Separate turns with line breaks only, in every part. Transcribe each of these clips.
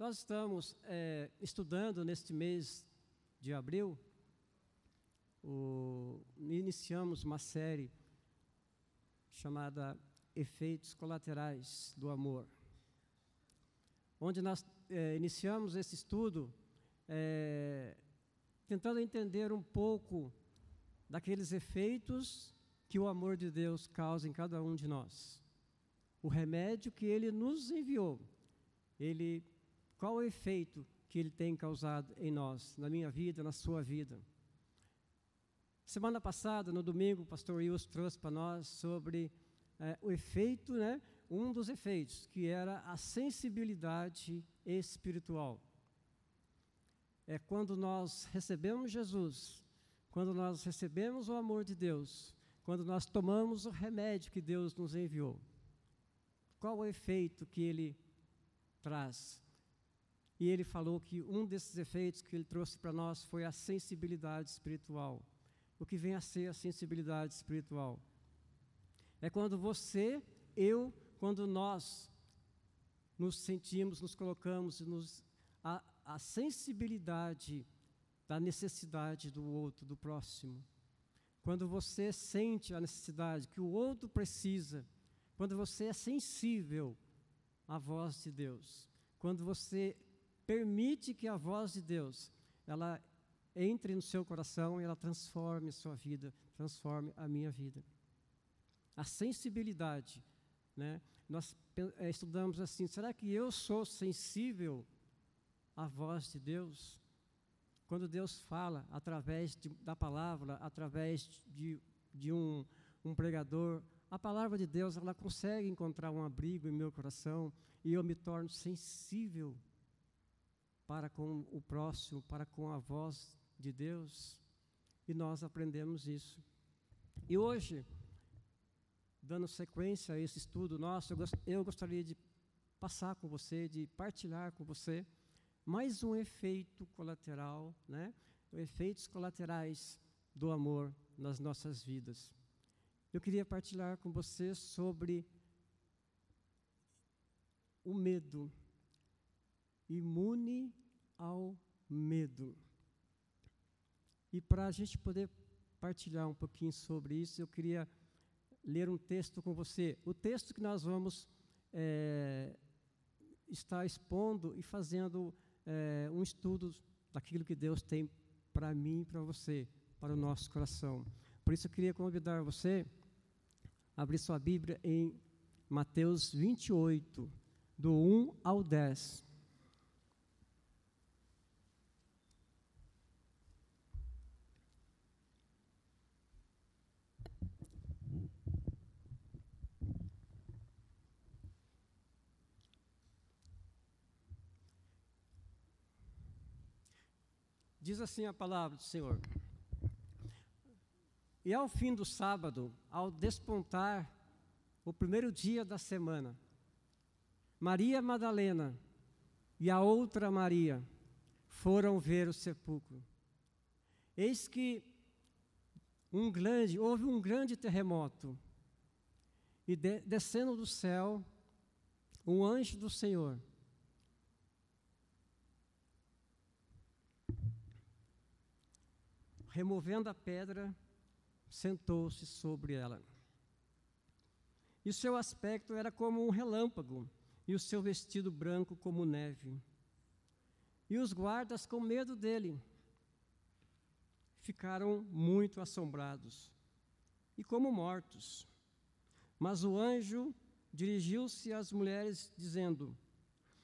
Nós estamos é, estudando neste mês de abril, o, iniciamos uma série chamada Efeitos Colaterais do Amor, onde nós é, iniciamos esse estudo é, tentando entender um pouco daqueles efeitos que o amor de Deus causa em cada um de nós. O remédio que ele nos enviou, ele qual o efeito que ele tem causado em nós, na minha vida, na sua vida? Semana passada, no domingo, o pastor Wilson trouxe para nós sobre é, o efeito, né, um dos efeitos, que era a sensibilidade espiritual. É quando nós recebemos Jesus, quando nós recebemos o amor de Deus, quando nós tomamos o remédio que Deus nos enviou. Qual o efeito que ele traz? E ele falou que um desses efeitos que ele trouxe para nós foi a sensibilidade espiritual. O que vem a ser a sensibilidade espiritual? É quando você, eu, quando nós nos sentimos, nos colocamos, nos, a, a sensibilidade da necessidade do outro, do próximo. Quando você sente a necessidade que o outro precisa, quando você é sensível à voz de Deus, quando você permite que a voz de Deus ela entre no seu coração e ela transforme a sua vida, transforme a minha vida. A sensibilidade, né? Nós é, estudamos assim, será que eu sou sensível à voz de Deus? Quando Deus fala através de, da palavra, através de, de um, um pregador, a palavra de Deus ela consegue encontrar um abrigo em meu coração e eu me torno sensível para com o próximo, para com a voz de Deus, e nós aprendemos isso. E hoje, dando sequência a esse estudo nosso, eu gostaria de passar com você, de partilhar com você mais um efeito colateral, né? efeitos colaterais do amor nas nossas vidas. Eu queria partilhar com você sobre o medo imune ao medo. E para a gente poder partilhar um pouquinho sobre isso, eu queria ler um texto com você. O texto que nós vamos é, estar expondo e fazendo é, um estudo daquilo que Deus tem para mim e para você, para o nosso coração. Por isso eu queria convidar você a abrir sua Bíblia em Mateus 28, do 1 ao 10. Diz assim a palavra do Senhor. E ao fim do sábado, ao despontar o primeiro dia da semana, Maria Madalena e a outra Maria foram ver o sepulcro. Eis que um grande, houve um grande terremoto, e de, descendo do céu, um anjo do Senhor removendo a pedra, sentou-se sobre ela. E o seu aspecto era como um relâmpago, e o seu vestido branco como neve. E os guardas, com medo dele, ficaram muito assombrados e como mortos. Mas o anjo dirigiu-se às mulheres, dizendo: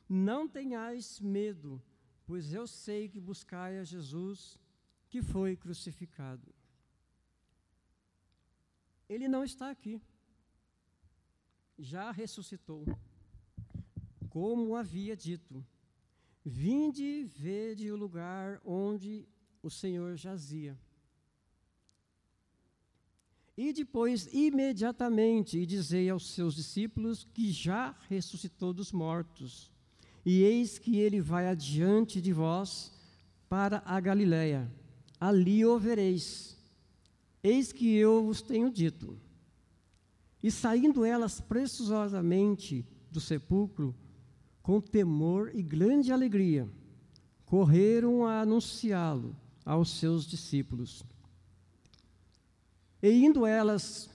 Não tenhais medo, pois eu sei que buscai a Jesus que foi crucificado. Ele não está aqui. Já ressuscitou. Como havia dito: Vinde e vede o lugar onde o Senhor jazia. E depois, imediatamente, e dizei aos seus discípulos que já ressuscitou dos mortos. E eis que ele vai adiante de vós para a Galiléia ali o vereis. Eis que eu vos tenho dito. E saindo elas preciosamente do sepulcro, com temor e grande alegria, correram a anunciá-lo aos seus discípulos. E indo elas,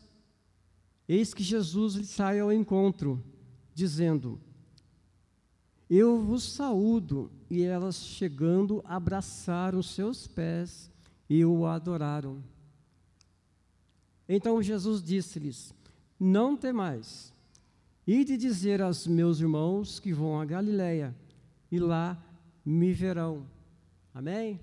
eis que Jesus lhe sai ao encontro, dizendo: Eu vos saúdo. E elas, chegando, abraçaram seus pés e o adoraram. Então Jesus disse-lhes: Não temais. Ide dizer aos meus irmãos que vão a Galiléia, e lá me verão. Amém?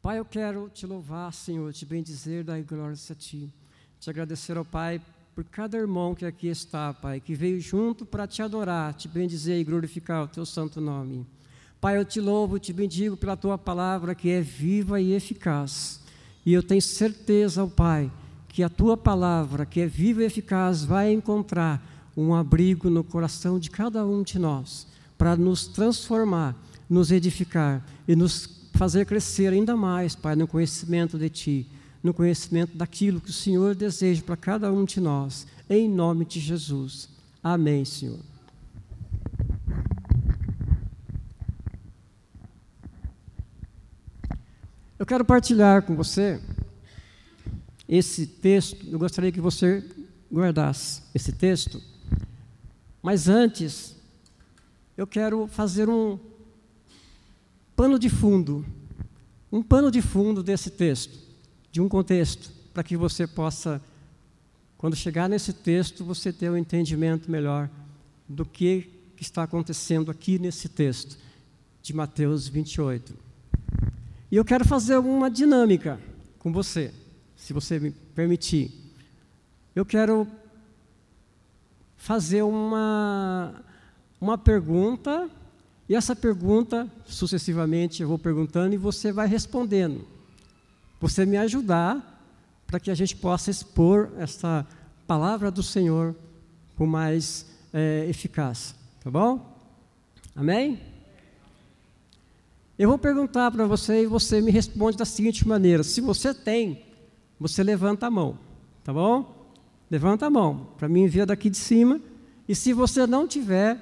Pai, eu quero te louvar, Senhor, te bendizer, dar glórias a Ti. Te agradecer ao Pai por cada irmão que aqui está, Pai, que veio junto para te adorar, te bendizer e glorificar o Teu santo nome. Pai, eu te louvo, te bendigo pela Tua palavra que é viva e eficaz. E eu tenho certeza, Pai, que a tua palavra, que é viva e eficaz, vai encontrar um abrigo no coração de cada um de nós, para nos transformar, nos edificar e nos fazer crescer ainda mais, Pai, no conhecimento de Ti, no conhecimento daquilo que o Senhor deseja para cada um de nós, em nome de Jesus. Amém, Senhor. Eu quero partilhar com você esse texto, eu gostaria que você guardasse esse texto. Mas antes, eu quero fazer um pano de fundo, um pano de fundo desse texto, de um contexto, para que você possa, quando chegar nesse texto, você ter um entendimento melhor do que está acontecendo aqui nesse texto de Mateus 28. E eu quero fazer uma dinâmica com você se você me permitir. Eu quero fazer uma, uma pergunta, e essa pergunta, sucessivamente, eu vou perguntando e você vai respondendo. Você me ajudar para que a gente possa expor essa palavra do Senhor com mais é, eficácia. Tá bom? Amém? Eu vou perguntar para você e você me responde da seguinte maneira: se você tem você levanta a mão, tá bom? Levanta a mão para mim ver daqui de cima. E se você não tiver,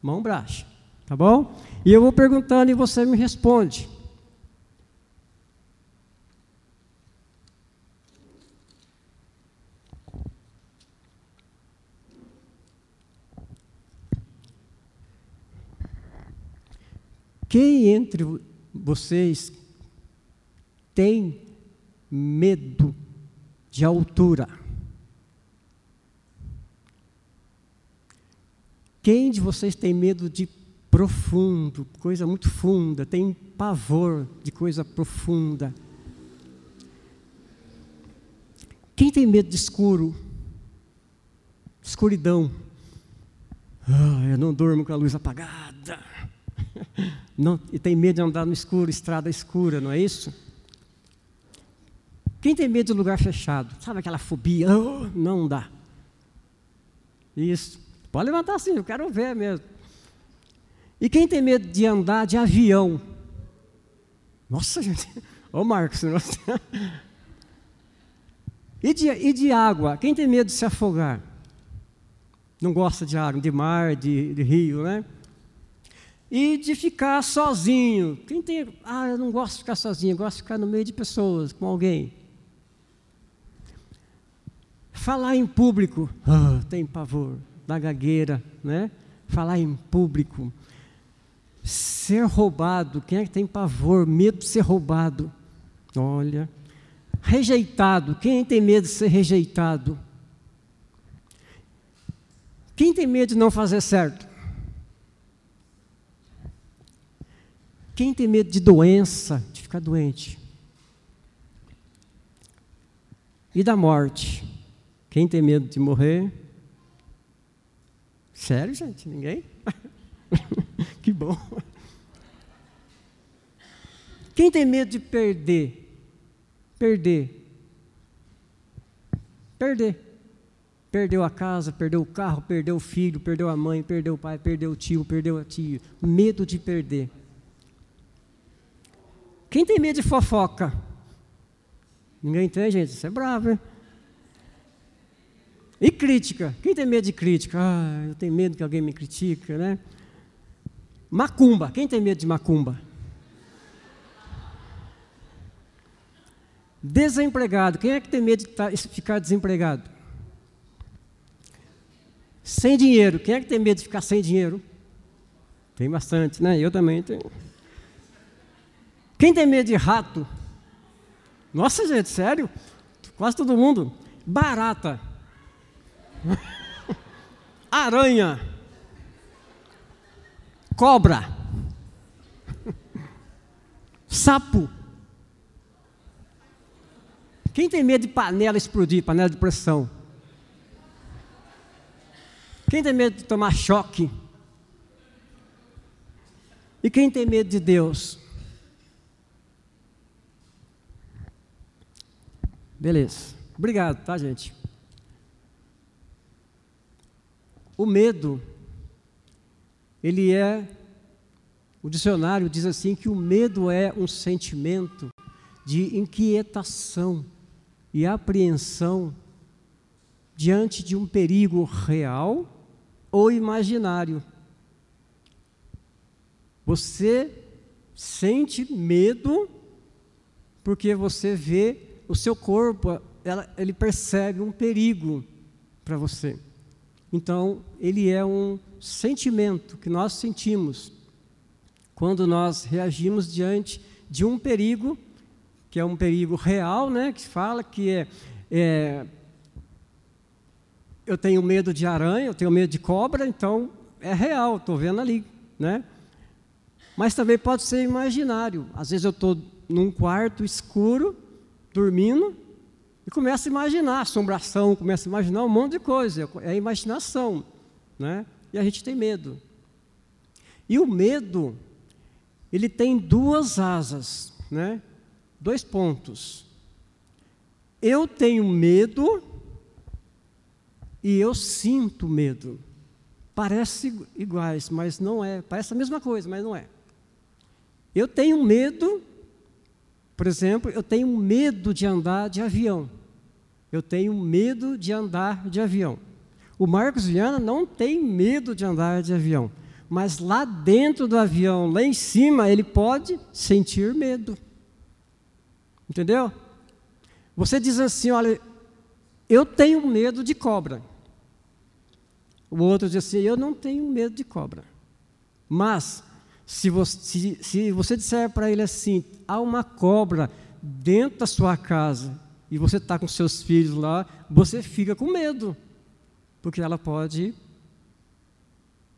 mão baixa, tá bom? E eu vou perguntando e você me responde. Quem entre vocês tem medo de altura. Quem de vocês tem medo de profundo, coisa muito funda, tem pavor de coisa profunda? Quem tem medo de escuro? Escuridão. Ah, eu não durmo com a luz apagada. Não, e tem medo de andar no escuro, estrada escura, não é isso? Quem tem medo de lugar fechado? Sabe aquela fobia? Oh, não dá. Isso. Pode levantar assim, eu quero ver mesmo. E quem tem medo de andar de avião? Nossa, gente. Ô, Marcos. e, de, e de água? Quem tem medo de se afogar? Não gosta de água, de mar, de, de rio, né? E de ficar sozinho. Quem tem. Ah, eu não gosto de ficar sozinho, eu gosto de ficar no meio de pessoas, com alguém. Falar em público, oh, tem pavor, da gagueira, né? Falar em público. Ser roubado, quem é que tem pavor, medo de ser roubado? Olha. Rejeitado, quem tem medo de ser rejeitado? Quem tem medo de não fazer certo? Quem tem medo de doença, de ficar doente? E da morte? Quem tem medo de morrer? Sério, gente? Ninguém? que bom. Quem tem medo de perder? Perder. Perder. Perdeu a casa, perdeu o carro, perdeu o filho, perdeu a mãe, perdeu o pai, perdeu o tio, perdeu a tia. Medo de perder. Quem tem medo de fofoca? Ninguém tem, gente? Isso é bravo, hein? E crítica. Quem tem medo de crítica? Ah, eu tenho medo que alguém me critique, né? Macumba. Quem tem medo de macumba? Desempregado. Quem é que tem medo de tá, ficar desempregado? Sem dinheiro. Quem é que tem medo de ficar sem dinheiro? Tem bastante, né? Eu também tenho. Quem tem medo de rato? Nossa, gente, sério? Quase todo mundo. Barata. Aranha. Cobra. Sapo. Quem tem medo de panela explodir, panela de pressão? Quem tem medo de tomar choque? E quem tem medo de Deus? Beleza. Obrigado, tá, gente? O medo, ele é. O dicionário diz assim que o medo é um sentimento de inquietação e apreensão diante de um perigo real ou imaginário. Você sente medo porque você vê o seu corpo, ela, ele percebe um perigo para você. Então, ele é um sentimento que nós sentimos quando nós reagimos diante de um perigo, que é um perigo real, né, que fala que é, é eu tenho medo de aranha, eu tenho medo de cobra, então é real, estou vendo ali, né? Mas também pode ser imaginário. Às vezes eu estou num quarto escuro dormindo e começa a imaginar assombração, começa a imaginar um monte de coisa, é a imaginação, né? E a gente tem medo. E o medo, ele tem duas asas, né? Dois pontos. Eu tenho medo e eu sinto medo. Parece iguais, mas não é. Parece a mesma coisa, mas não é. Eu tenho medo por exemplo, eu tenho medo de andar de avião. Eu tenho medo de andar de avião. O Marcos Viana não tem medo de andar de avião, mas lá dentro do avião, lá em cima, ele pode sentir medo. Entendeu? Você diz assim: olha, eu tenho medo de cobra. O outro diz assim: eu não tenho medo de cobra. Mas se você, se, se você disser para ele assim: há uma cobra dentro da sua casa e você está com seus filhos lá, você fica com medo, porque ela pode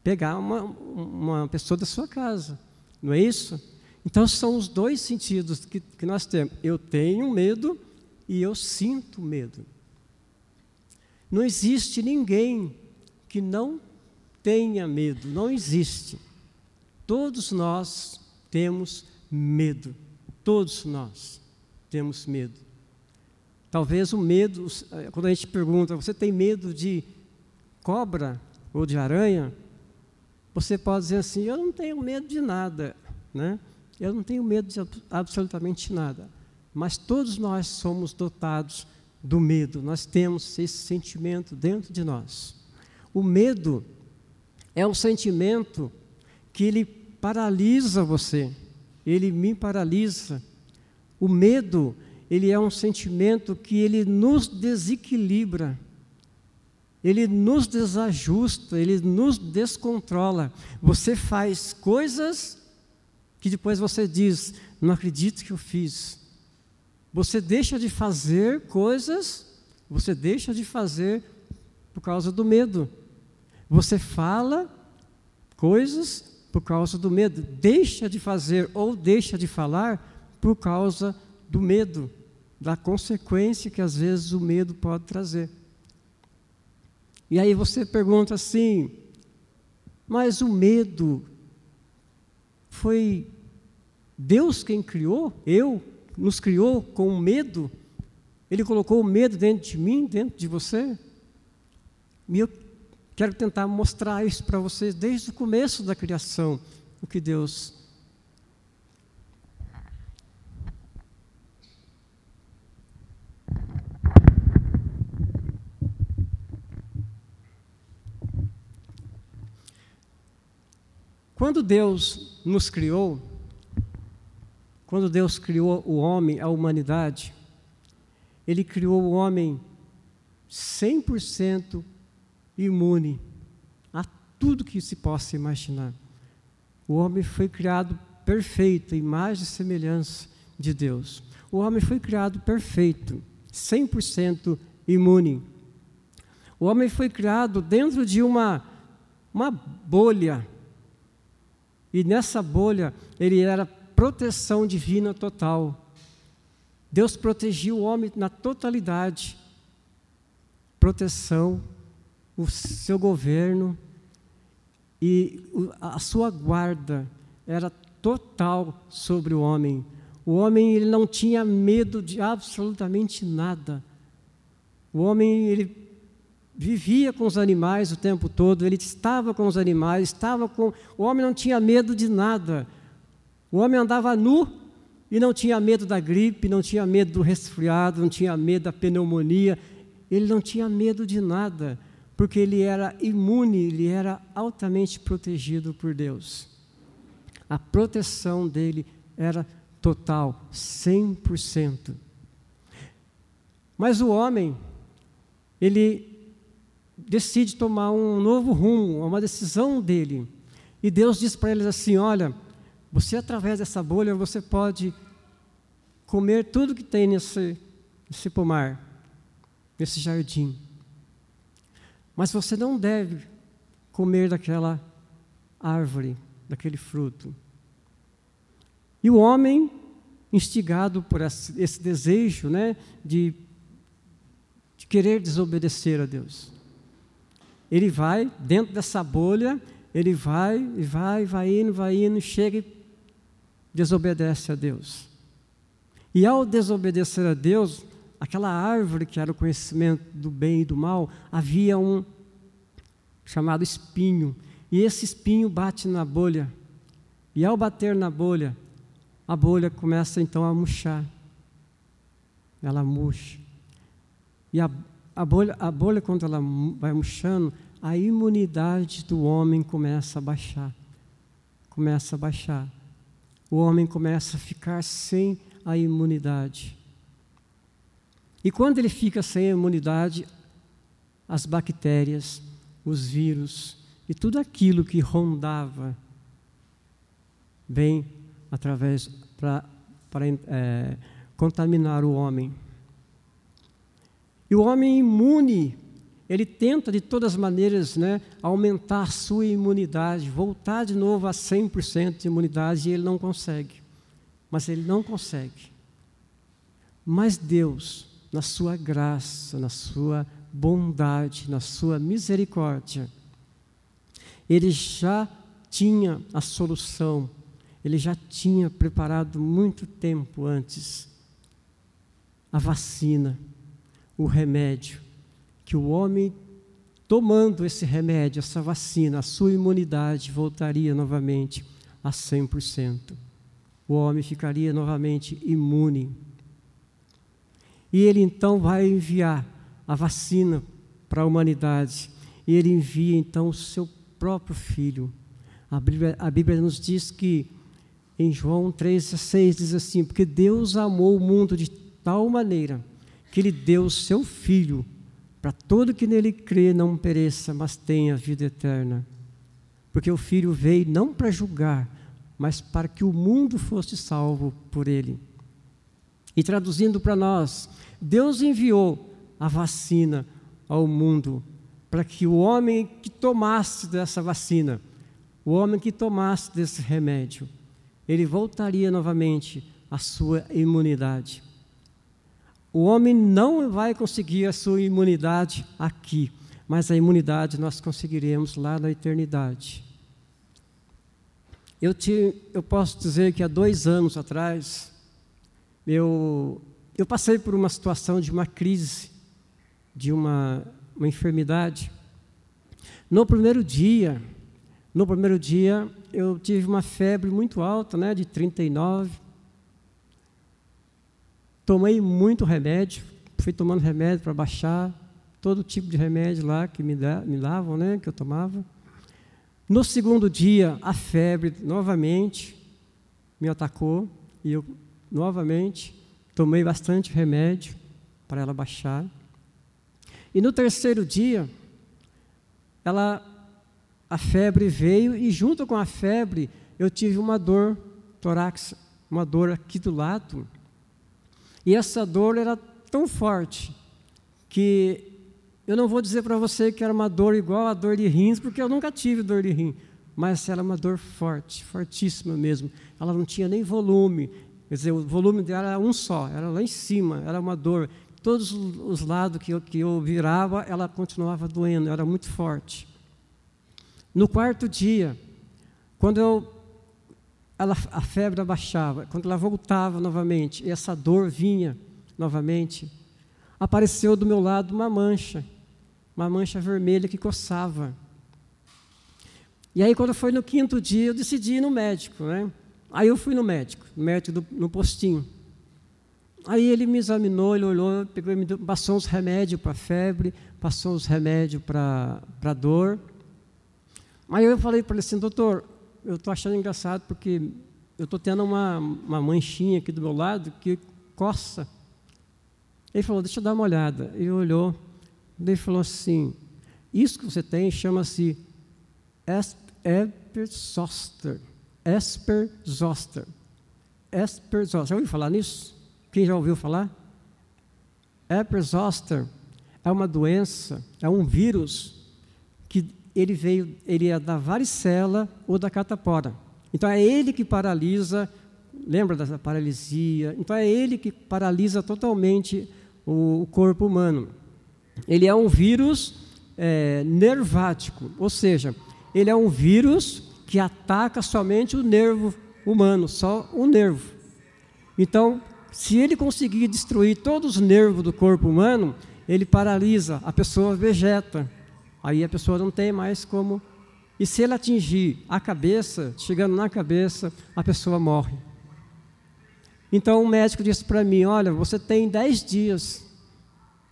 pegar uma, uma pessoa da sua casa, não é isso? Então são os dois sentidos que, que nós temos. Eu tenho medo e eu sinto medo. Não existe ninguém que não tenha medo, não existe. Todos nós temos medo. Todos nós temos medo. Talvez o medo, eh, quando a gente pergunta, você tem medo de cobra ou de aranha? Você pode dizer assim: eu não tenho medo de nada, né? Eu não tenho medo de absolutamente nada. Mas todos nós somos dotados do medo, nós temos esse sentimento dentro de nós. O medo é um sentimento que ele paralisa você, ele me paralisa. O medo, ele é um sentimento que ele nos desequilibra, ele nos desajusta, ele nos descontrola. Você faz coisas que depois você diz: não acredito que eu fiz. Você deixa de fazer coisas, você deixa de fazer por causa do medo. Você fala coisas por causa do medo. Deixa de fazer ou deixa de falar por causa do medo, da consequência que às vezes o medo pode trazer. E aí você pergunta assim: mas o medo foi Deus quem criou? Eu? Nos criou com medo? Ele colocou o medo dentro de mim, dentro de você? E eu quero tentar mostrar isso para vocês desde o começo da criação, o que Deus Quando Deus nos criou, quando Deus criou o homem, a humanidade, Ele criou o homem 100% imune a tudo que se possa imaginar. O homem foi criado perfeito, imagem e semelhança de Deus. O homem foi criado perfeito, 100% imune. O homem foi criado dentro de uma, uma bolha. E nessa bolha ele era proteção divina total. Deus protegia o homem na totalidade. Proteção, o seu governo e a sua guarda era total sobre o homem. O homem ele não tinha medo de absolutamente nada. O homem ele vivia com os animais o tempo todo, ele estava com os animais, estava com. O homem não tinha medo de nada. O homem andava nu e não tinha medo da gripe, não tinha medo do resfriado, não tinha medo da pneumonia. Ele não tinha medo de nada, porque ele era imune, ele era altamente protegido por Deus. A proteção dele era total, 100%. Mas o homem, ele decide tomar um novo rumo, uma decisão dele. E Deus diz para eles assim: Olha, você através dessa bolha você pode comer tudo que tem nesse, nesse pomar, nesse jardim. Mas você não deve comer daquela árvore, daquele fruto. E o homem, instigado por esse desejo né, de, de querer desobedecer a Deus, ele vai dentro dessa bolha, ele vai e vai, vai indo, vai indo, chega e desobedece a Deus. E ao desobedecer a Deus, aquela árvore que era o conhecimento do bem e do mal, havia um chamado espinho. E esse espinho bate na bolha. E ao bater na bolha, a bolha começa então a murchar. Ela murcha. E a, a, bolha, a bolha, quando ela vai murchando, a imunidade do homem começa a baixar. Começa a baixar. O homem começa a ficar sem a imunidade. E quando ele fica sem imunidade, as bactérias, os vírus e tudo aquilo que rondava vem através para é, contaminar o homem. E o homem imune, ele tenta de todas as maneiras né, aumentar sua imunidade, voltar de novo a 100% de imunidade, e ele não consegue. Mas ele não consegue. Mas Deus, na sua graça, na sua bondade, na sua misericórdia, ele já tinha a solução ele já tinha preparado muito tempo antes a vacina, o remédio, que o homem tomando esse remédio, essa vacina, a sua imunidade voltaria novamente a 100%. O homem ficaria novamente imune. E ele então vai enviar a vacina para a humanidade. E ele envia então o seu próprio filho. A Bíblia, a Bíblia nos diz que em João 3,6 diz assim: Porque Deus amou o mundo de tal maneira que Ele deu o seu Filho, para todo que nele crê não pereça, mas tenha vida eterna. Porque o Filho veio não para julgar, mas para que o mundo fosse salvo por ele. E traduzindo para nós, Deus enviou a vacina ao mundo para que o homem que tomasse dessa vacina, o homem que tomasse desse remédio, ele voltaria novamente à sua imunidade. O homem não vai conseguir a sua imunidade aqui, mas a imunidade nós conseguiremos lá na eternidade. Eu, te, eu posso dizer que há dois anos atrás, eu, eu passei por uma situação de uma crise, de uma, uma enfermidade. No primeiro dia, no primeiro dia, eu tive uma febre muito alta, né, de 39. Tomei muito remédio, fui tomando remédio para baixar, todo tipo de remédio lá que me, da, me davam, né, que eu tomava. No segundo dia, a febre novamente me atacou e eu novamente tomei bastante remédio para ela baixar. E no terceiro dia, ela a febre veio e junto com a febre eu tive uma dor torácica, uma dor aqui do lado. E essa dor era tão forte que eu não vou dizer para você que era uma dor igual a dor de rins, porque eu nunca tive dor de rim, mas era uma dor forte, fortíssima mesmo. Ela não tinha nem volume, quer dizer, o volume dela era um só, era lá em cima, era uma dor. Todos os lados que eu, que eu virava, ela continuava doendo, era muito forte. No quarto dia, quando eu, ela, a febre abaixava, quando ela voltava novamente, e essa dor vinha novamente, apareceu do meu lado uma mancha, uma mancha vermelha que coçava. E aí, quando foi no quinto dia, eu decidi ir no médico, né? Aí eu fui no médico, médico do, no postinho. Aí ele me examinou, ele olhou, pegou, me deu, passou uns remédios para febre, passou uns remédios para dor. Aí eu falei para ele assim, doutor, eu estou achando engraçado porque eu estou tendo uma, uma manchinha aqui do meu lado que coça. Ele falou, deixa eu dar uma olhada. Ele olhou, ele falou assim, isso que você tem chama-se Esperzoster. Esperzoster. Esperzoster. Já ouviu falar nisso? Quem já ouviu falar? Esperzoster é uma doença, é um vírus que ele veio, ele é da varicela ou da catapora. Então é ele que paralisa, lembra da paralisia? Então é ele que paralisa totalmente o, o corpo humano. Ele é um vírus é, nervático, ou seja, ele é um vírus que ataca somente o nervo humano, só o nervo. Então, se ele conseguir destruir todos os nervos do corpo humano, ele paralisa, a pessoa vegeta, Aí a pessoa não tem mais como. E se ele atingir a cabeça, chegando na cabeça, a pessoa morre. Então o médico disse para mim: Olha, você tem dez dias.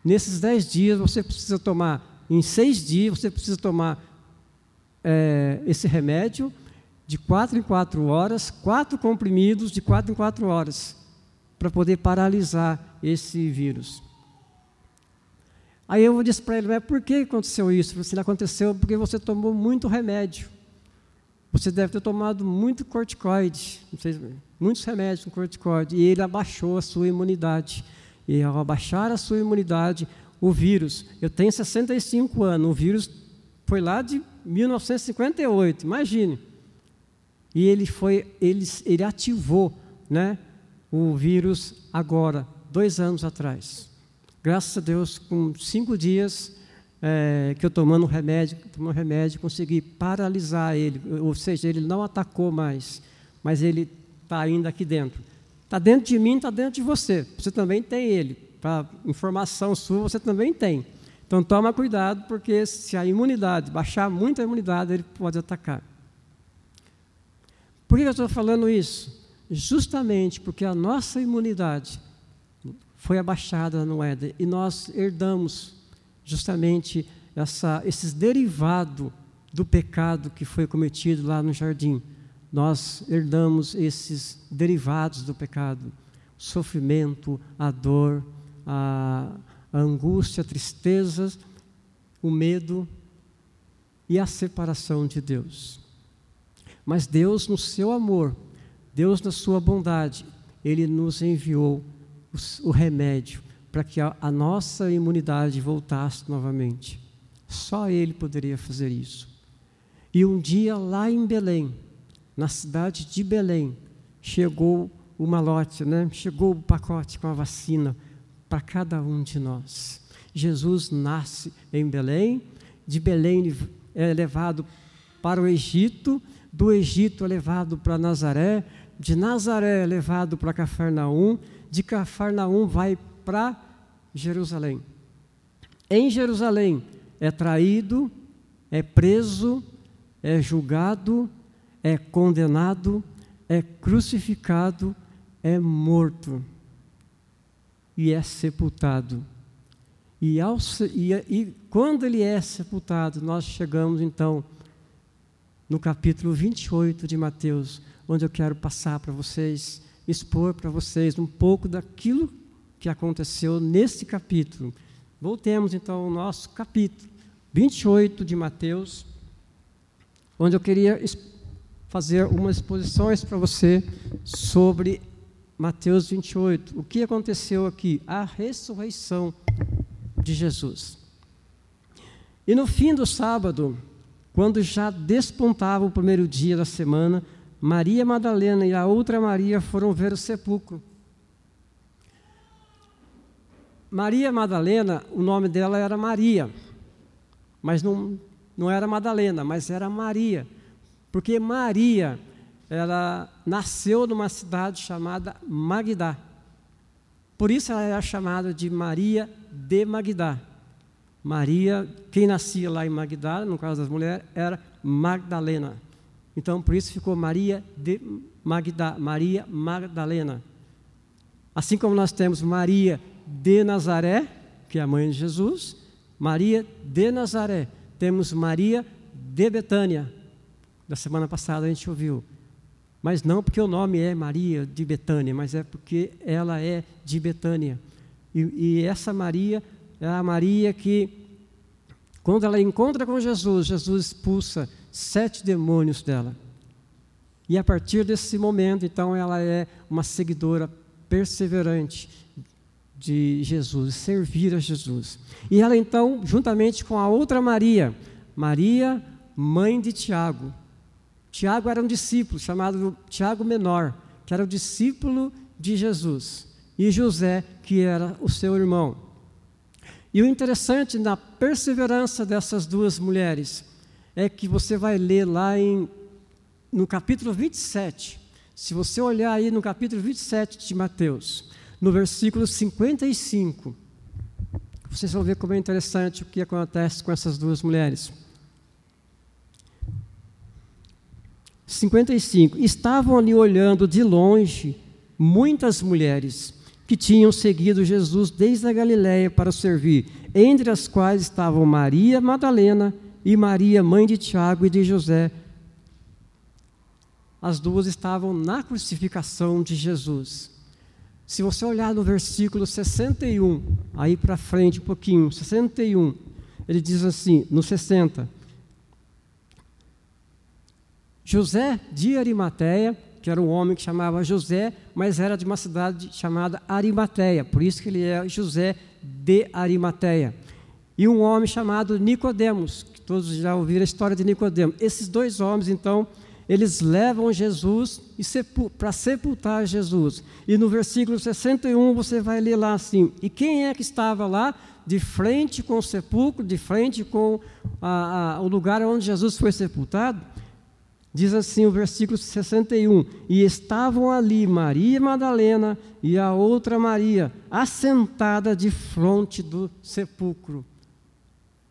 Nesses dez dias você precisa tomar, em seis dias você precisa tomar é, esse remédio de quatro em quatro horas, quatro comprimidos de quatro em quatro horas, para poder paralisar esse vírus. Aí eu disse para ele, mas por que aconteceu isso? Disse, aconteceu porque você tomou muito remédio. Você deve ter tomado muito corticoide, muitos remédios com corticoide, e ele abaixou a sua imunidade. E ao abaixar a sua imunidade, o vírus, eu tenho 65 anos, o vírus foi lá de 1958, imagine. E ele foi, ele, ele ativou, né, o vírus agora, dois anos atrás. Graças a Deus, com cinco dias é, que eu tomando remédio, tomando remédio, consegui paralisar ele, ou seja, ele não atacou mais, mas ele está ainda aqui dentro. Está dentro de mim, está dentro de você. Você também tem ele. Para informação sua, você também tem. Então toma cuidado, porque se a imunidade baixar muito a imunidade, ele pode atacar. Por que eu estou falando isso? Justamente porque a nossa imunidade foi abaixada no Éden e nós herdamos justamente essa, esses derivados do pecado que foi cometido lá no jardim. Nós herdamos esses derivados do pecado: o sofrimento, a dor, a, a angústia, a tristeza, o medo e a separação de Deus. Mas Deus, no seu amor, Deus, na sua bondade, Ele nos enviou o remédio para que a, nossa imunidade voltasse novamente. Só Ele poderia fazer isso. E um dia lá em Belém, na cidade de Belém, chegou o malote, né? chegou o pacote com a vacina para cada um de nós. Jesus nasce em Belém, de Belém é levado para o Egito, do Egito é levado para Nazaré, de Nazaré é levado para Cafarnaum, de Cafarnaum vai para Jerusalém. Em Jerusalém é traído, é preso, é julgado, é condenado, é crucificado, é morto e é sepultado. E, ao, e, e, quando ele é sepultado, nós chegamos então no capítulo 28 de Mateus, onde eu quero passar para vocês, expor para vocês um pouco daquilo que aconteceu nesse capítulo. Voltemos então ao nosso capítulo 28 de Mateus, onde eu queria fazer umas exposições para você sobre Mateus 28. O que aconteceu aqui? A ressurreição de Jesus. E no fim do sábado, quando já despontava o primeiro dia da semana, Maria Madalena e a outra Maria foram ver o sepulcro. Maria Madalena, o nome dela era Maria, mas não, não era Madalena, mas era Maria, porque Maria, ela nasceu numa cidade chamada Magdá. Por isso ela era chamada de Maria de Magdá. Maria, quem nascia lá em Magdá, no caso das mulheres, era Magdalena. Então, por isso ficou Maria de Magdá, Maria Magdalena. Assim como nós temos Maria de Nazaré, que é a mãe de Jesus, Maria de Nazaré. Temos Maria de Betânia. Da semana passada a gente ouviu. Mas não porque o nome é Maria de Betânia, mas é porque ela é de Betânia. E, e essa Maria é a Maria que, quando ela encontra com Jesus, Jesus expulsa sete demônios dela. E a partir desse momento, então, ela é uma seguidora perseverante de Jesus, servir a Jesus. E ela então, juntamente com a outra Maria, Maria, mãe de Tiago. Tiago era um discípulo chamado Tiago Menor, que era o discípulo de Jesus. E José, que era o seu irmão. E o interessante na perseverança dessas duas mulheres é que você vai ler lá em, no capítulo 27. Se você olhar aí no capítulo 27 de Mateus, no versículo 55, vocês vão ver como é interessante o que acontece com essas duas mulheres. 55. Estavam ali olhando de longe muitas mulheres que tinham seguido Jesus desde a Galiléia para servir, entre as quais estavam Maria Madalena e Maria, mãe de Tiago e de José. As duas estavam na crucificação de Jesus. Se você olhar no versículo 61, aí para frente um pouquinho, 61, ele diz assim, no 60. José de Arimateia, que era um homem que chamava José, mas era de uma cidade chamada Arimateia, por isso que ele é José de Arimateia. E um homem chamado Nicodemos, que todos já ouviram a história de Nicodemos. Esses dois homens, então, eles levam Jesus para sepultar Jesus. E no versículo 61 você vai ler lá assim: E quem é que estava lá de frente com o sepulcro, de frente com a, a, o lugar onde Jesus foi sepultado? Diz assim o versículo 61: E estavam ali Maria Madalena e a outra Maria, assentada de fronte do sepulcro.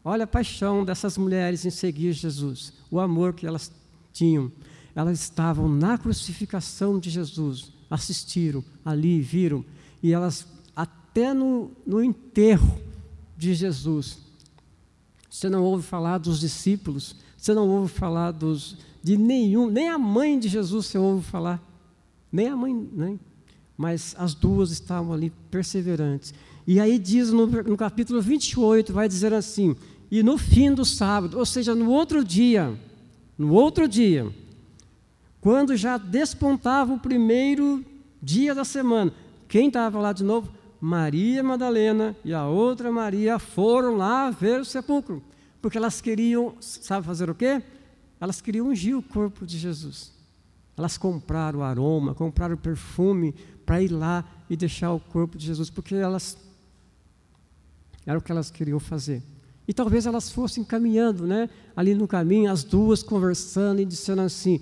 Olha a paixão dessas mulheres em seguir Jesus, o amor que elas tinham elas estavam na crucificação de Jesus, assistiram ali, viram, e elas, até no, no enterro de Jesus, você não ouve falar dos discípulos, você não ouve falar dos, de nenhum, nem a mãe de Jesus você ouve falar, nem a mãe, né? mas as duas estavam ali perseverantes. E aí diz no, no capítulo 28, vai dizer assim, e no fim do sábado, ou seja, no outro dia, no outro dia, quando já despontava o primeiro dia da semana, quem estava lá de novo? Maria Madalena e a outra Maria foram lá ver o sepulcro, porque elas queriam, sabe fazer o quê? Elas queriam ungir o corpo de Jesus. Elas compraram o aroma, compraram o perfume para ir lá e deixar o corpo de Jesus, porque elas era o que elas queriam fazer. E talvez elas fossem caminhando, né? Ali no caminho, as duas conversando e dizendo assim: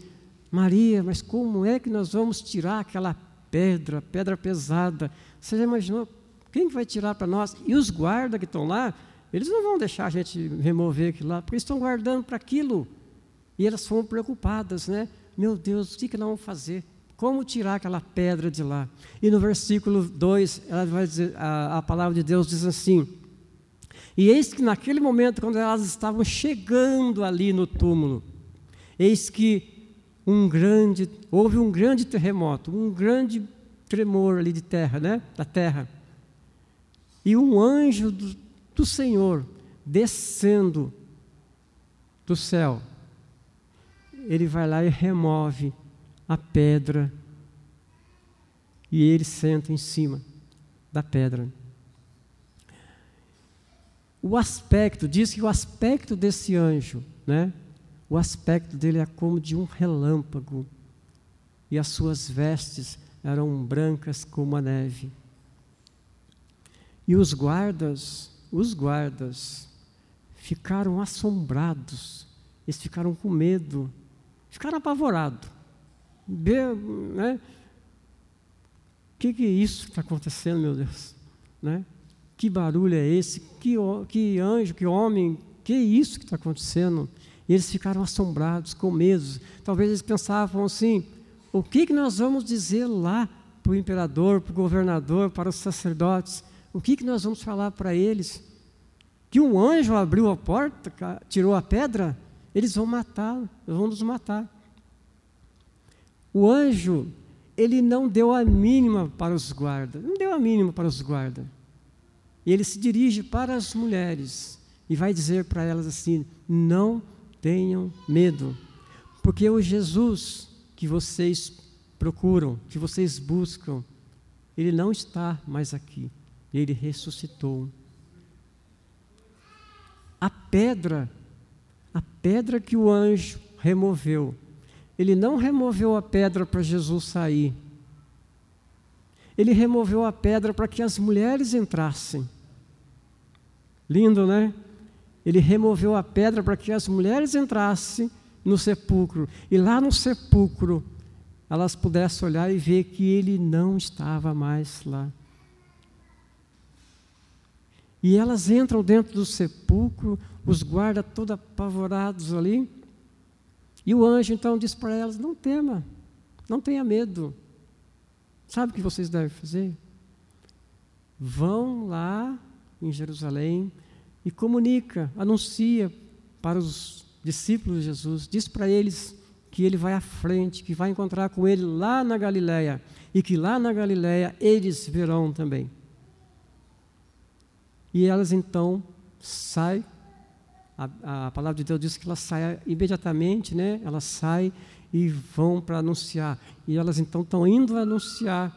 Maria, mas como é que nós vamos tirar aquela pedra, pedra pesada? Você já imaginou? Quem vai tirar para nós? E os guardas que estão lá, eles não vão deixar a gente remover aquilo lá, porque eles estão guardando para aquilo. E elas foram preocupadas, né? Meu Deus, o que, que nós vamos fazer? Como tirar aquela pedra de lá? E no versículo 2, ela vai dizer, a, a palavra de Deus diz assim: E eis que naquele momento, quando elas estavam chegando ali no túmulo, Eis que um grande, houve um grande terremoto, um grande tremor ali de terra, né? Da terra. E um anjo do, do Senhor descendo do céu, ele vai lá e remove a pedra e ele senta em cima da pedra. O aspecto, diz que o aspecto desse anjo, né? O aspecto dele é como de um relâmpago, e as suas vestes eram brancas como a neve. E os guardas, os guardas, ficaram assombrados, eles ficaram com medo, ficaram apavorados. Né? O que, que é isso que está acontecendo, meu Deus? Né? Que barulho é esse? Que, que anjo, que homem, que é isso que está acontecendo? E eles ficaram assombrados, com medo. Talvez eles pensavam assim: o que, que nós vamos dizer lá para o imperador, para o governador, para os sacerdotes? O que, que nós vamos falar para eles? Que um anjo abriu a porta, tirou a pedra? Eles vão matar, vão nos matar. O anjo ele não deu a mínima para os guardas, não deu a mínima para os guardas. E ele se dirige para as mulheres e vai dizer para elas assim: não tenham medo, porque o Jesus que vocês procuram, que vocês buscam, ele não está mais aqui, ele ressuscitou. A pedra, a pedra que o anjo removeu, ele não removeu a pedra para Jesus sair. Ele removeu a pedra para que as mulheres entrassem. Lindo, né? Ele removeu a pedra para que as mulheres entrassem no sepulcro. E lá no sepulcro, elas pudessem olhar e ver que ele não estava mais lá. E elas entram dentro do sepulcro, os guardas todos apavorados ali. E o anjo então diz para elas: Não tema, não tenha medo. Sabe o que vocês devem fazer? Vão lá em Jerusalém e comunica, anuncia para os discípulos de Jesus, diz para eles que ele vai à frente, que vai encontrar com ele lá na Galileia e que lá na Galileia eles verão também. E elas então saem a, a palavra de Deus diz que ela sai imediatamente, né? Elas saem e vão para anunciar. E elas então estão indo anunciar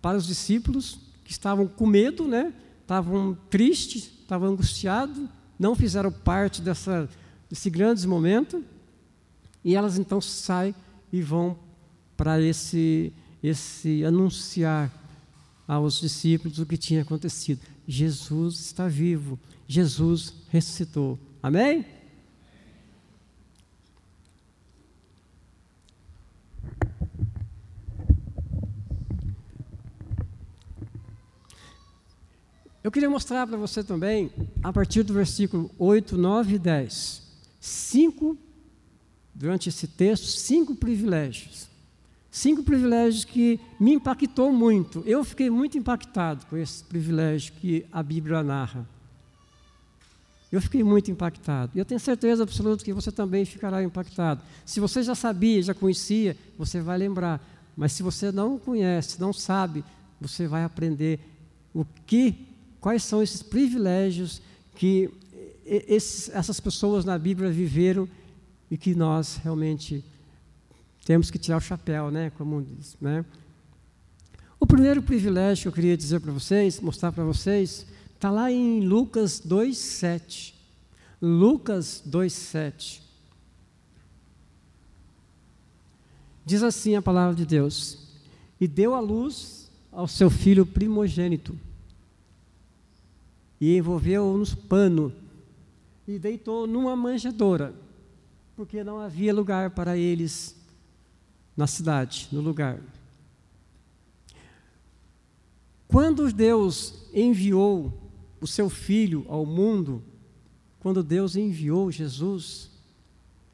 para os discípulos que estavam com medo, né? Estavam tristes, estavam angustiados, não fizeram parte dessa, desse grande momento. E elas então saem e vão para esse, esse anunciar aos discípulos o que tinha acontecido. Jesus está vivo, Jesus ressuscitou. Amém? Eu queria mostrar para você também, a partir do versículo 8, 9 e 10, cinco, durante esse texto, cinco privilégios. Cinco privilégios que me impactou muito. Eu fiquei muito impactado com esse privilégio que a Bíblia narra. Eu fiquei muito impactado. E eu tenho certeza absoluta que você também ficará impactado. Se você já sabia, já conhecia, você vai lembrar. Mas se você não conhece, não sabe, você vai aprender o que, quais são esses privilégios que esses, essas pessoas na Bíblia viveram e que nós realmente temos que tirar o chapéu, né? Como diz, né? O primeiro privilégio que eu queria dizer para vocês, mostrar para vocês, Está lá em Lucas 2,7. Lucas 2,7. Diz assim a palavra de Deus: E deu a luz ao seu filho primogênito, e envolveu-o nos pano, e deitou numa manjedoura, porque não havia lugar para eles na cidade, no lugar. Quando Deus enviou o seu filho ao mundo, quando Deus enviou Jesus,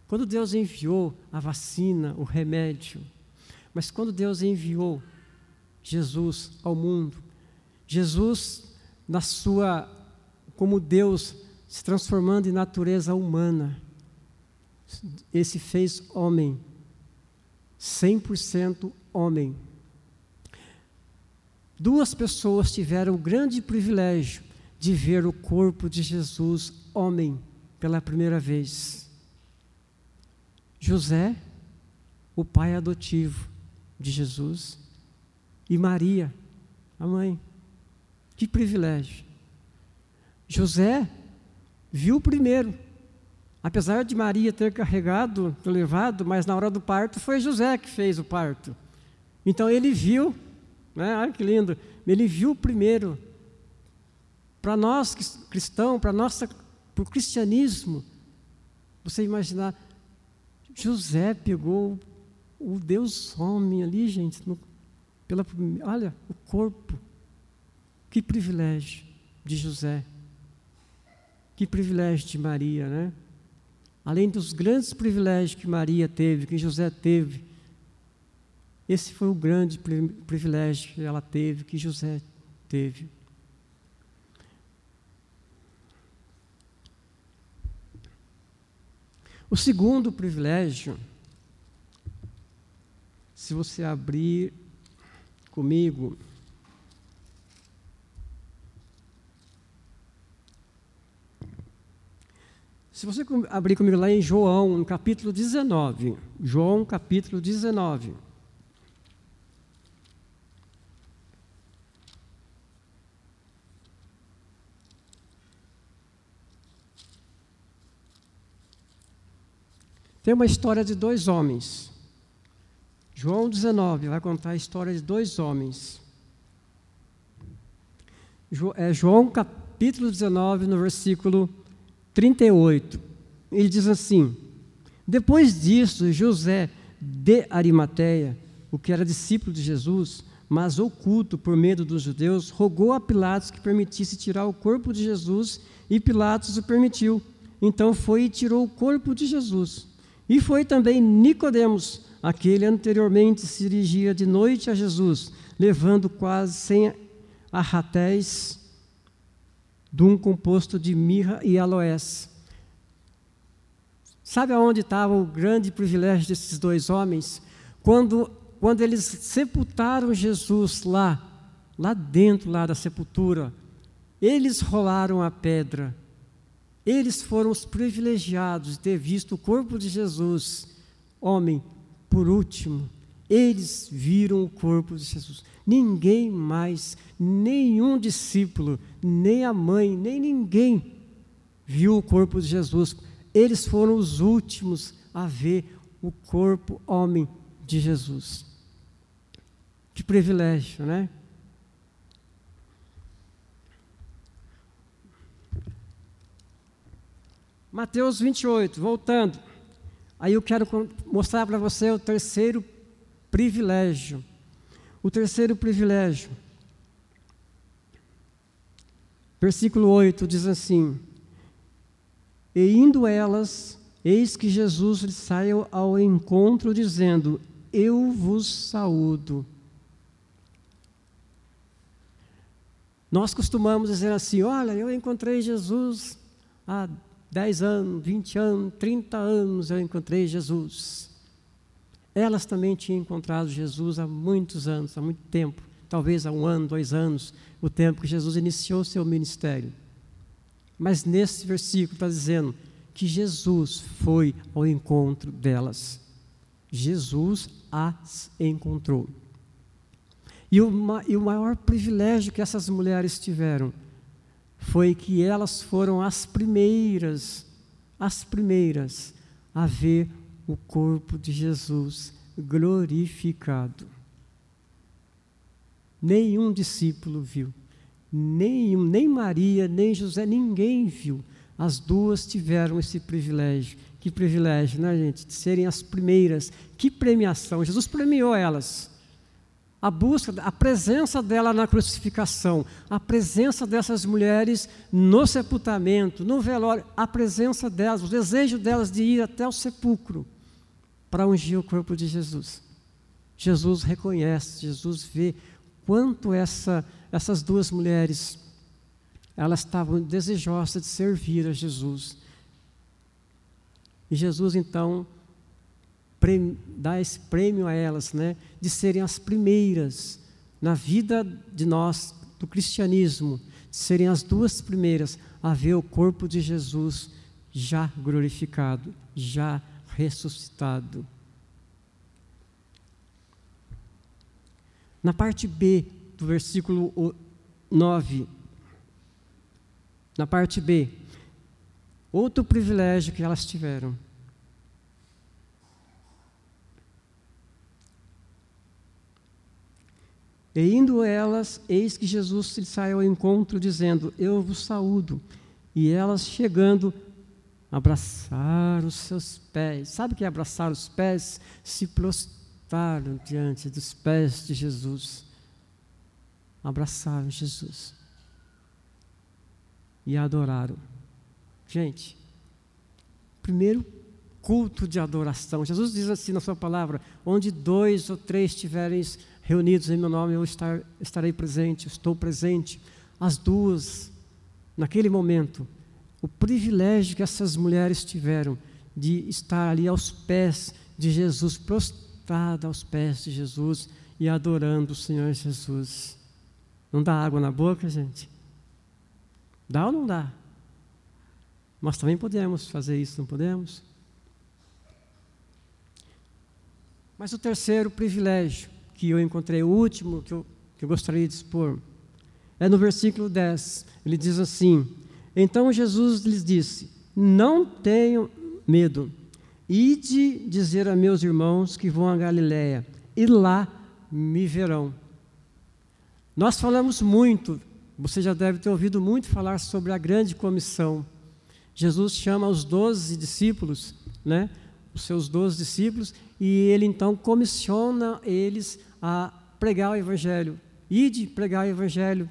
quando Deus enviou a vacina, o remédio, mas quando Deus enviou Jesus ao mundo, Jesus, na sua, como Deus, se transformando em natureza humana, esse fez homem, 100% homem. Duas pessoas tiveram o grande privilégio de ver o corpo de Jesus, homem, pela primeira vez. José, o pai adotivo de Jesus, e Maria, a mãe. Que privilégio. José viu primeiro. Apesar de Maria ter carregado, levado, mas na hora do parto foi José que fez o parto. Então ele viu, né? Olha que lindo. Ele viu primeiro. Para nós cristãos, para nossa, para o cristianismo, você imaginar, José pegou o Deus homem ali, gente, no, pela, olha o corpo. Que privilégio de José. Que privilégio de Maria, né? Além dos grandes privilégios que Maria teve, que José teve, esse foi o grande privilégio que ela teve, que José teve. O segundo privilégio, se você abrir comigo, Se você abrir comigo lá em João, no capítulo 19. João, capítulo 19. Tem uma história de dois homens. João 19 vai contar a história de dois homens. É João capítulo 19, no versículo 38. Ele diz assim: Depois disso, José de Arimateia, o que era discípulo de Jesus, mas oculto por medo dos judeus, rogou a Pilatos que permitisse tirar o corpo de Jesus, e Pilatos o permitiu. Então foi e tirou o corpo de Jesus. E foi também Nicodemos, aquele anteriormente se dirigia de noite a Jesus, levando quase cem arratéis de um composto de mirra e aloés. Sabe aonde estava o grande privilégio desses dois homens? Quando, quando eles sepultaram Jesus lá, lá dentro lá da sepultura, eles rolaram a pedra. Eles foram os privilegiados de ter visto o corpo de Jesus, homem, por último. Eles viram o corpo de Jesus. Ninguém mais, nenhum discípulo, nem a mãe, nem ninguém viu o corpo de Jesus. Eles foram os últimos a ver o corpo homem de Jesus. Que privilégio, né? Mateus 28, voltando. Aí eu quero mostrar para você o terceiro privilégio o terceiro privilégio. Versículo 8 diz assim: E indo elas, eis que Jesus lhes saiu ao encontro, dizendo: Eu vos saúdo. Nós costumamos dizer assim: Olha, eu encontrei Jesus há 10 anos, 20 anos, 30 anos, eu encontrei Jesus. Elas também tinham encontrado Jesus há muitos anos, há muito tempo, talvez há um ano, dois anos, o tempo que Jesus iniciou seu ministério. Mas nesse versículo está dizendo que Jesus foi ao encontro delas. Jesus as encontrou. E o, e o maior privilégio que essas mulheres tiveram foi que elas foram as primeiras, as primeiras a ver o corpo de Jesus glorificado. Nenhum discípulo viu, nenhum, nem Maria, nem José, ninguém viu. As duas tiveram esse privilégio. Que privilégio, né, gente? De serem as primeiras. Que premiação. Jesus premiou elas. A busca, a presença dela na crucificação, a presença dessas mulheres no sepultamento, no velório, a presença delas, o desejo delas de ir até o sepulcro para ungir o corpo de Jesus. Jesus reconhece, Jesus vê quanto essa, essas duas mulheres elas estavam desejosas de servir a Jesus. E Jesus, então, dá esse prêmio a elas, né, de serem as primeiras na vida de nós, do cristianismo, de serem as duas primeiras a ver o corpo de Jesus já glorificado, já ressuscitado. Na parte B do versículo 9, na parte B, outro privilégio que elas tiveram. E indo elas, eis que Jesus lhe saiu ao encontro, dizendo: Eu vos saúdo. E elas, chegando, abraçaram os seus pés. Sabe o que é abraçar os pés? Se prostraram diante dos pés de Jesus. Abraçaram Jesus. E adoraram. Gente, primeiro culto de adoração. Jesus diz assim na sua palavra: onde dois ou três estiverem reunidos em meu nome, eu estar, estarei presente, estou presente. As duas, naquele momento, o privilégio que essas mulheres tiveram de estar ali aos pés de Jesus, prostrada aos pés de Jesus e adorando o Senhor Jesus. Não dá água na boca, gente? Dá ou não dá? Nós também podemos fazer isso, não podemos? Mas o terceiro privilégio que eu encontrei, o último que eu, que eu gostaria de expor, é no versículo 10. Ele diz assim: Então Jesus lhes disse: Não tenham medo, ide dizer a meus irmãos que vão a Galiléia, e lá me verão. Nós falamos muito, você já deve ter ouvido muito falar sobre a grande comissão. Jesus chama os doze discípulos, né? os seus doze discípulos, e ele então comissiona eles a pregar o Evangelho. Ide pregar o Evangelho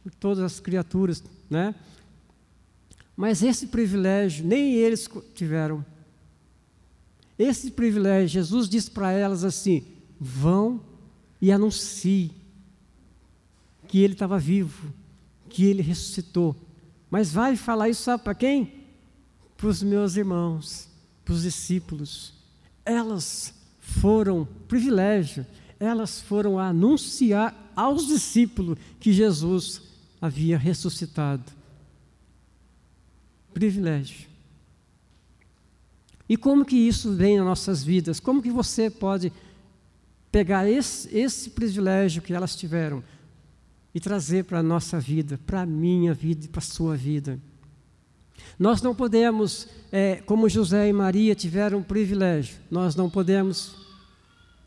por todas as criaturas, né? Mas esse privilégio nem eles tiveram. Esse privilégio, Jesus disse para elas assim: vão e anunciem que ele estava vivo, que ele ressuscitou. Mas vai falar isso, sabe para quem? Para os meus irmãos, para os discípulos. Elas foram privilégio, elas foram anunciar aos discípulos que Jesus havia ressuscitado. Privilégio. E como que isso vem nas nossas vidas? Como que você pode pegar esse, esse privilégio que elas tiveram e trazer para a nossa vida, para a minha vida e para a sua vida? Nós não podemos, é, como José e Maria tiveram o privilégio, nós não podemos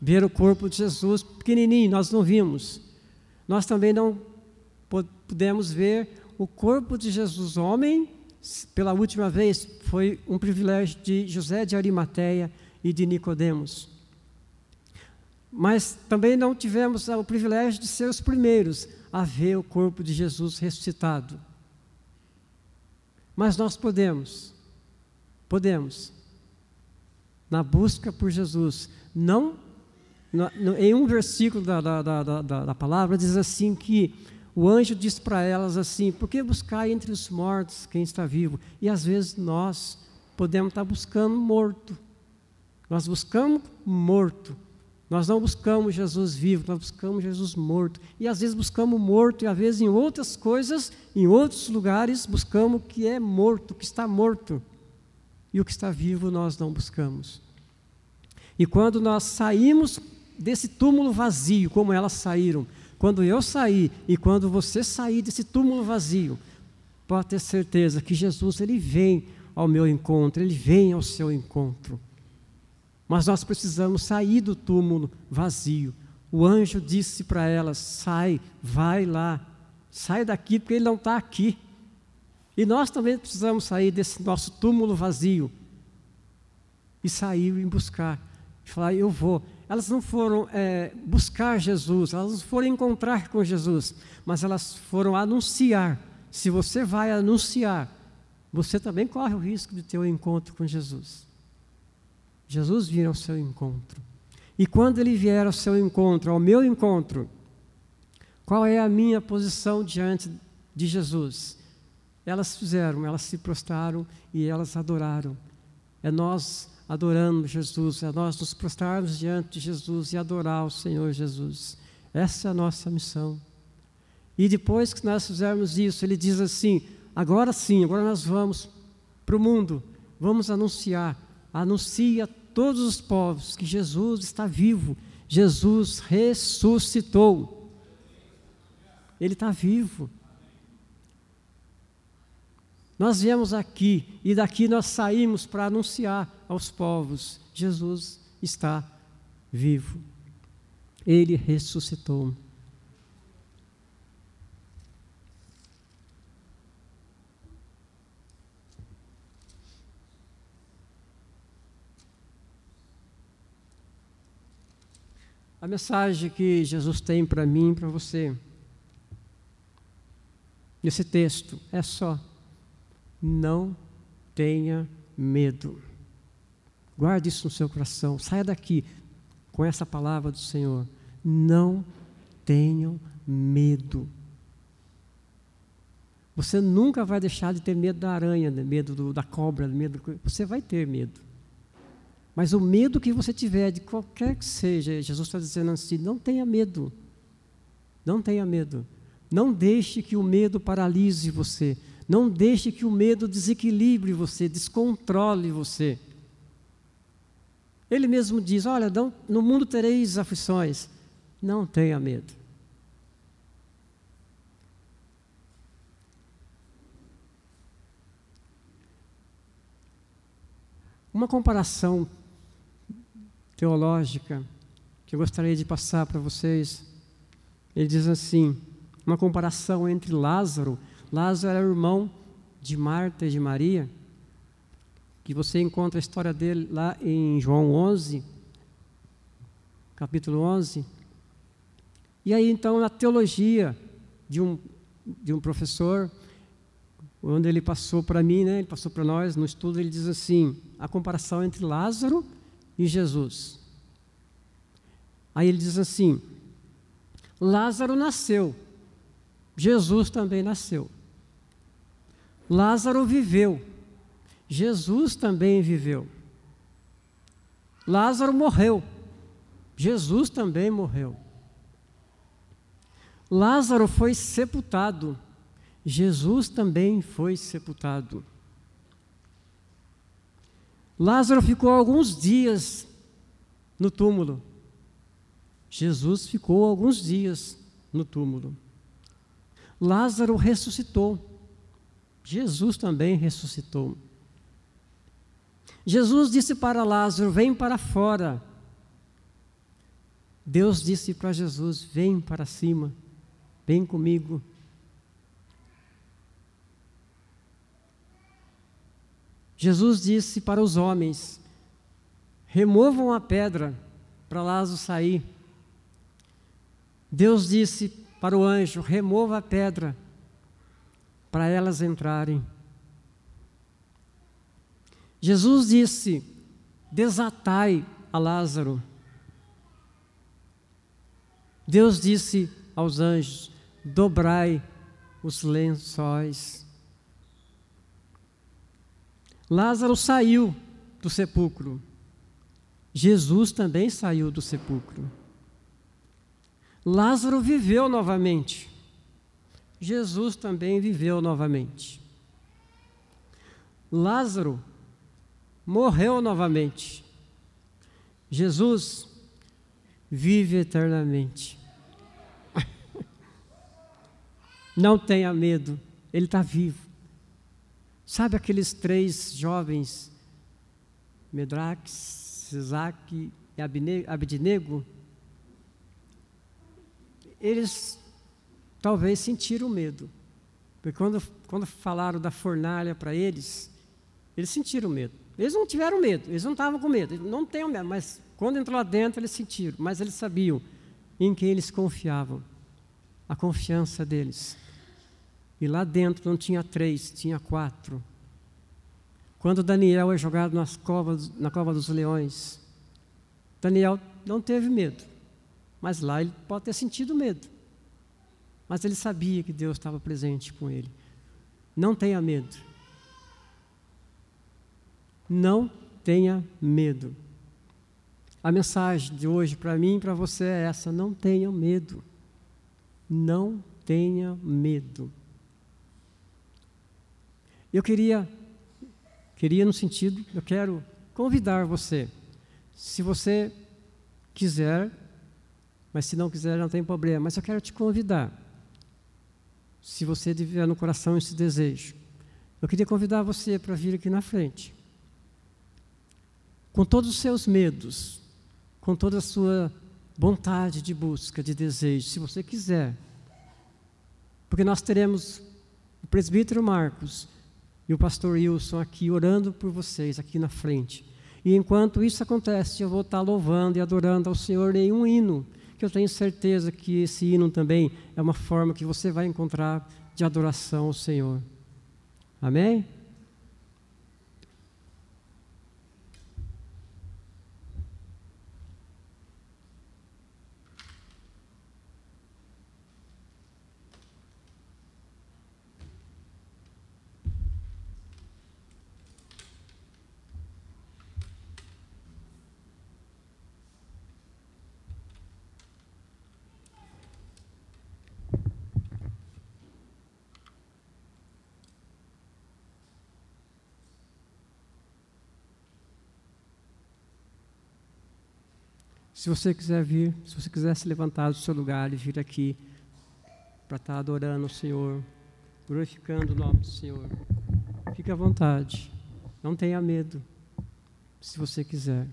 ver o corpo de Jesus pequenininho, nós não vimos. Nós também não pudemos ver o corpo de Jesus homem, pela última vez, foi um privilégio de José de Arimateia e de Nicodemos. Mas também não tivemos o privilégio de ser os primeiros a ver o corpo de Jesus ressuscitado. Mas nós podemos, podemos, na busca por Jesus, não, em um versículo da, da, da, da, da palavra, diz assim que o anjo diz para elas assim: por que buscar entre os mortos quem está vivo? E às vezes nós podemos estar buscando morto. Nós buscamos morto. Nós não buscamos Jesus vivo, nós buscamos Jesus morto. E às vezes buscamos morto, e às vezes em outras coisas, em outros lugares, buscamos o que é morto, o que está morto. E o que está vivo nós não buscamos. E quando nós saímos desse túmulo vazio, como elas saíram, quando eu saí e quando você sair desse túmulo vazio, pode ter certeza que Jesus ele vem ao meu encontro, ele vem ao seu encontro. Mas nós precisamos sair do túmulo vazio. O anjo disse para elas: sai, vai lá, sai daqui, porque ele não está aqui. E nós também precisamos sair desse nosso túmulo vazio e sair e buscar. E falar: eu vou. Elas não foram é, buscar Jesus, elas não foram encontrar com Jesus, mas elas foram anunciar. Se você vai anunciar, você também corre o risco de ter um encontro com Jesus. Jesus vir ao seu encontro. E quando ele vier ao seu encontro, ao meu encontro, qual é a minha posição diante de Jesus? Elas fizeram, elas se prostraram e elas adoraram. é nós adorando Jesus, é nós nos prostrarmos diante de Jesus e adorar o Senhor Jesus. Essa é a nossa missão. E depois que nós fizermos isso, ele diz assim: agora sim, agora nós vamos para o mundo, vamos anunciar, anuncia a todos os povos que Jesus está vivo, Jesus ressuscitou. Ele está vivo. Nós viemos aqui e daqui nós saímos para anunciar aos povos: Jesus está vivo. Ele ressuscitou. A mensagem que Jesus tem para mim e para você, nesse texto, é só: não tenha medo. Guarde isso no seu coração. Saia daqui com essa palavra do Senhor. Não tenham medo. Você nunca vai deixar de ter medo da aranha, medo do, da cobra, medo. Você vai ter medo. Mas o medo que você tiver de qualquer que seja, Jesus está dizendo assim: não tenha medo. Não tenha medo. Não deixe que o medo paralise você. Não deixe que o medo desequilibre você, descontrole você. Ele mesmo diz: Olha, no mundo tereis aflições. Não tenha medo. Uma comparação teológica que eu gostaria de passar para vocês. Ele diz assim: uma comparação entre Lázaro. Lázaro era irmão de Marta e de Maria, que você encontra a história dele lá em João 11, capítulo 11. E aí, então, na teologia de um, de um professor, onde ele passou para mim, né, ele passou para nós, no estudo, ele diz assim: a comparação entre Lázaro e Jesus. Aí ele diz assim: Lázaro nasceu, Jesus também nasceu. Lázaro viveu, Jesus também viveu. Lázaro morreu, Jesus também morreu. Lázaro foi sepultado, Jesus também foi sepultado. Lázaro ficou alguns dias no túmulo. Jesus ficou alguns dias no túmulo. Lázaro ressuscitou. Jesus também ressuscitou. Jesus disse para Lázaro: Vem para fora. Deus disse para Jesus: Vem para cima, vem comigo. Jesus disse para os homens: removam a pedra para Lázaro sair. Deus disse para o anjo: remova a pedra para elas entrarem. Jesus disse: desatai a Lázaro. Deus disse aos anjos: dobrai os lençóis. Lázaro saiu do sepulcro. Jesus também saiu do sepulcro. Lázaro viveu novamente. Jesus também viveu novamente. Lázaro morreu novamente. Jesus vive eternamente. Não tenha medo, ele está vivo. Sabe aqueles três jovens, Medraque, Sisaque e Abednego? Eles talvez sentiram medo. Porque quando, quando falaram da fornalha para eles, eles sentiram medo. Eles não tiveram medo, eles não estavam com medo, não tenham medo, mas quando entrou lá dentro eles sentiram, mas eles sabiam em quem eles confiavam, a confiança deles. E lá dentro não tinha três, tinha quatro. Quando Daniel é jogado nas covas, na cova dos leões, Daniel não teve medo, mas lá ele pode ter sentido medo. Mas ele sabia que Deus estava presente com ele. Não tenha medo. Não tenha medo. A mensagem de hoje para mim e para você é essa: não tenha medo. Não tenha medo. Eu queria, queria no sentido, eu quero convidar você, se você quiser, mas se não quiser não tem problema, mas eu quero te convidar, se você tiver no coração esse desejo, eu queria convidar você para vir aqui na frente, com todos os seus medos, com toda a sua vontade de busca, de desejo, se você quiser, porque nós teremos o presbítero Marcos e o pastor Wilson aqui orando por vocês, aqui na frente. E enquanto isso acontece, eu vou estar louvando e adorando ao Senhor em um hino, que eu tenho certeza que esse hino também é uma forma que você vai encontrar de adoração ao Senhor. Amém? Se você quiser vir, se você quiser se levantar do seu lugar e vir aqui para estar tá adorando o Senhor, glorificando o nome do Senhor, fique à vontade. Não tenha medo, se você quiser.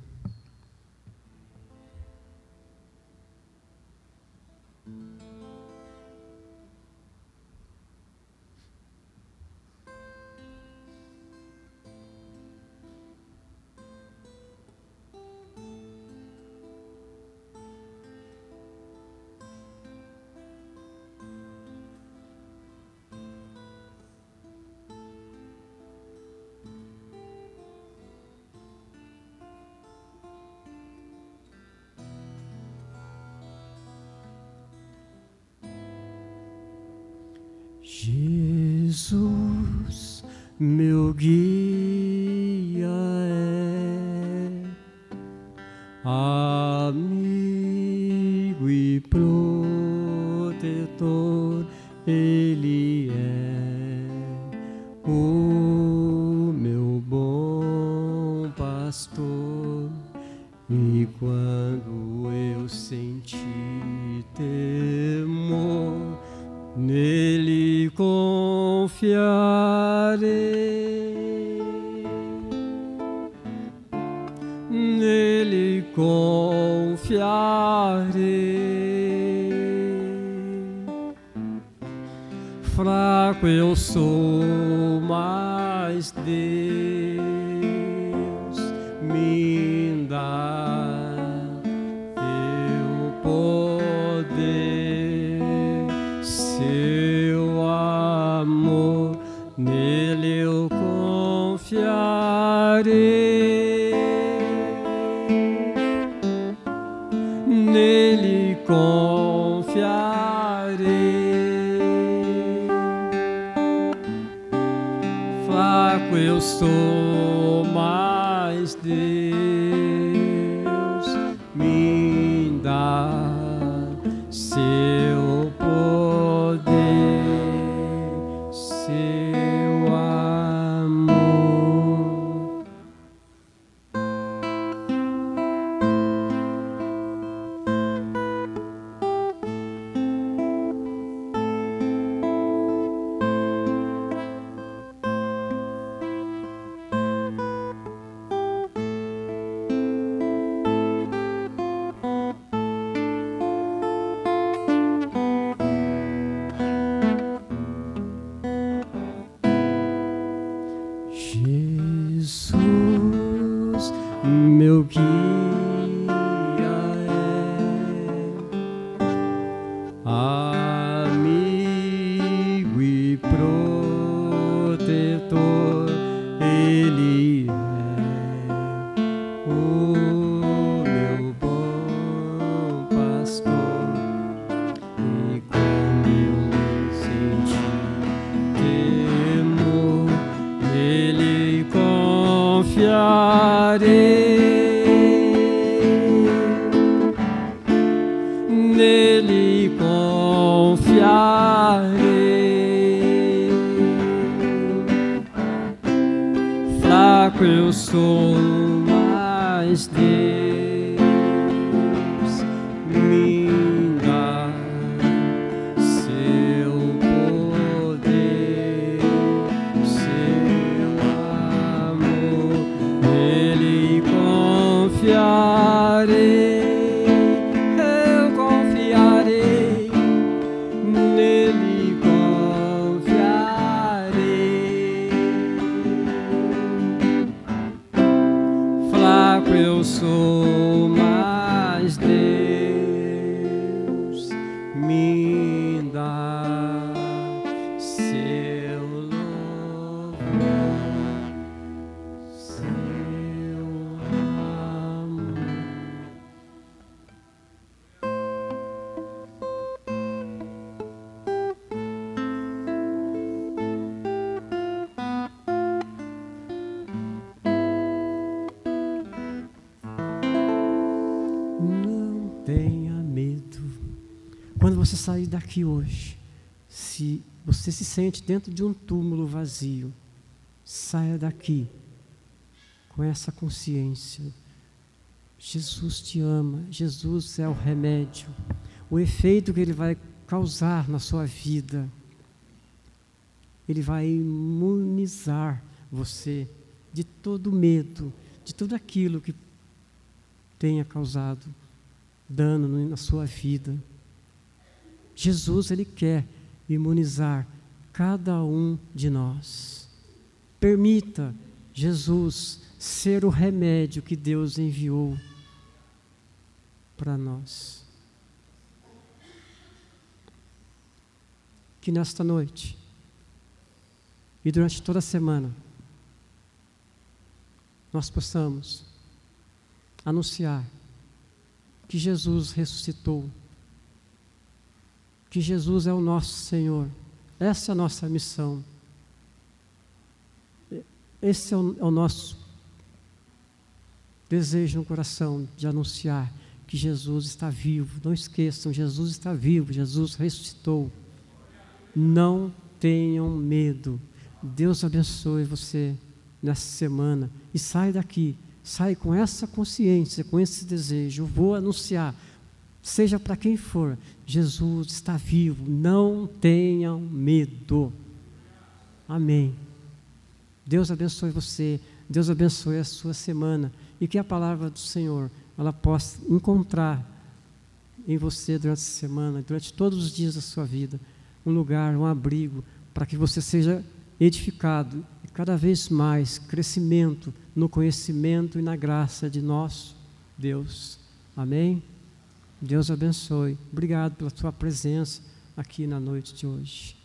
Confiarei. Fraco eu sou, mas Deus Fraco dentro de um túmulo vazio, saia daqui com essa consciência. Jesus te ama, Jesus é o remédio, o efeito que ele vai causar na sua vida. Ele vai imunizar você de todo medo, de tudo aquilo que tenha causado dano no- na sua vida. Jesus, Ele quer imunizar cada um de nós. Permita Jesus ser o remédio que Deus enviou para nós. Que nesta noite e durante toda a semana nós possamos anunciar que Jesus ressuscitou, que Jesus é o nosso Senhor. Essa é a nossa missão. Esse é o, é o nosso desejo no coração de anunciar que Jesus está vivo. Não esqueçam, Jesus está vivo, Jesus ressuscitou. Não tenham medo. Deus abençoe você nessa semana e sai daqui, sai com essa consciência, com esse desejo. Eu vou anunciar, seja para quem for, Jesus está vivo. Não tenham medo. Amém. Deus abençoe você. Deus abençoe a sua semana e que a palavra do Senhor ela possa encontrar em você durante essa semana, durante todos os dias da sua vida, um lugar, um abrigo para que você seja edificado e cada vez mais crescimento no conhecimento e na graça de nosso Deus. Amém? Deus abençoe. Obrigado pela sua presença aqui na noite de hoje.